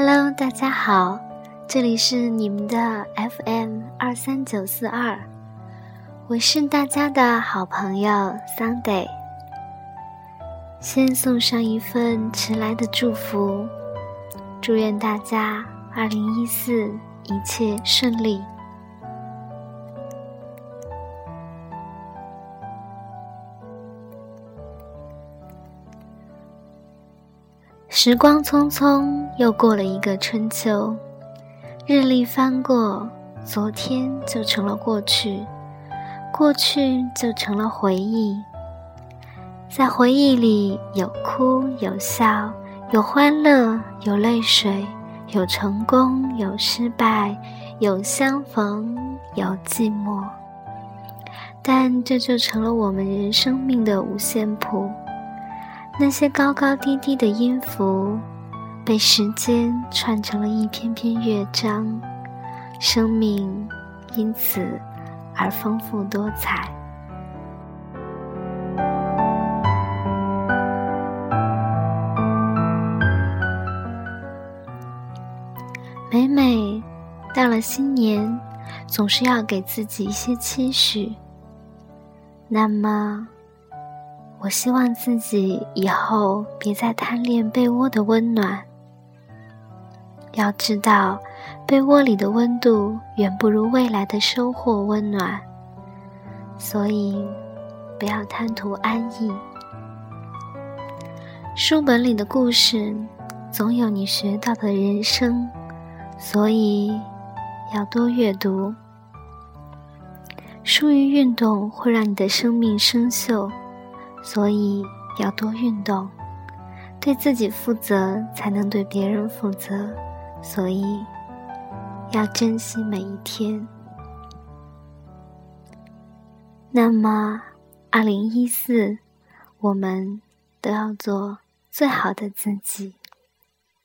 Hello，大家好，这里是你们的 FM 二三九四二，我是大家的好朋友 Sunday。先送上一份迟来的祝福，祝愿大家二零一四一切顺利。时光匆匆，又过了一个春秋。日历翻过，昨天就成了过去，过去就成了回忆。在回忆里，有哭有笑，有欢乐有泪水，有成功有失败，有相逢有寂寞。但这就成了我们人生命的五线谱。那些高高低低的音符，被时间串成了一篇篇乐章，生命因此而丰富多彩。每每到了新年，总是要给自己一些期许。那么。我希望自己以后别再贪恋被窝的温暖。要知道，被窝里的温度远不如未来的收获温暖，所以不要贪图安逸。书本里的故事，总有你学到的人生，所以要多阅读。疏于运动会让你的生命生锈。所以要多运动，对自己负责，才能对别人负责。所以要珍惜每一天。那么，二零一四，我们都要做最好的自己。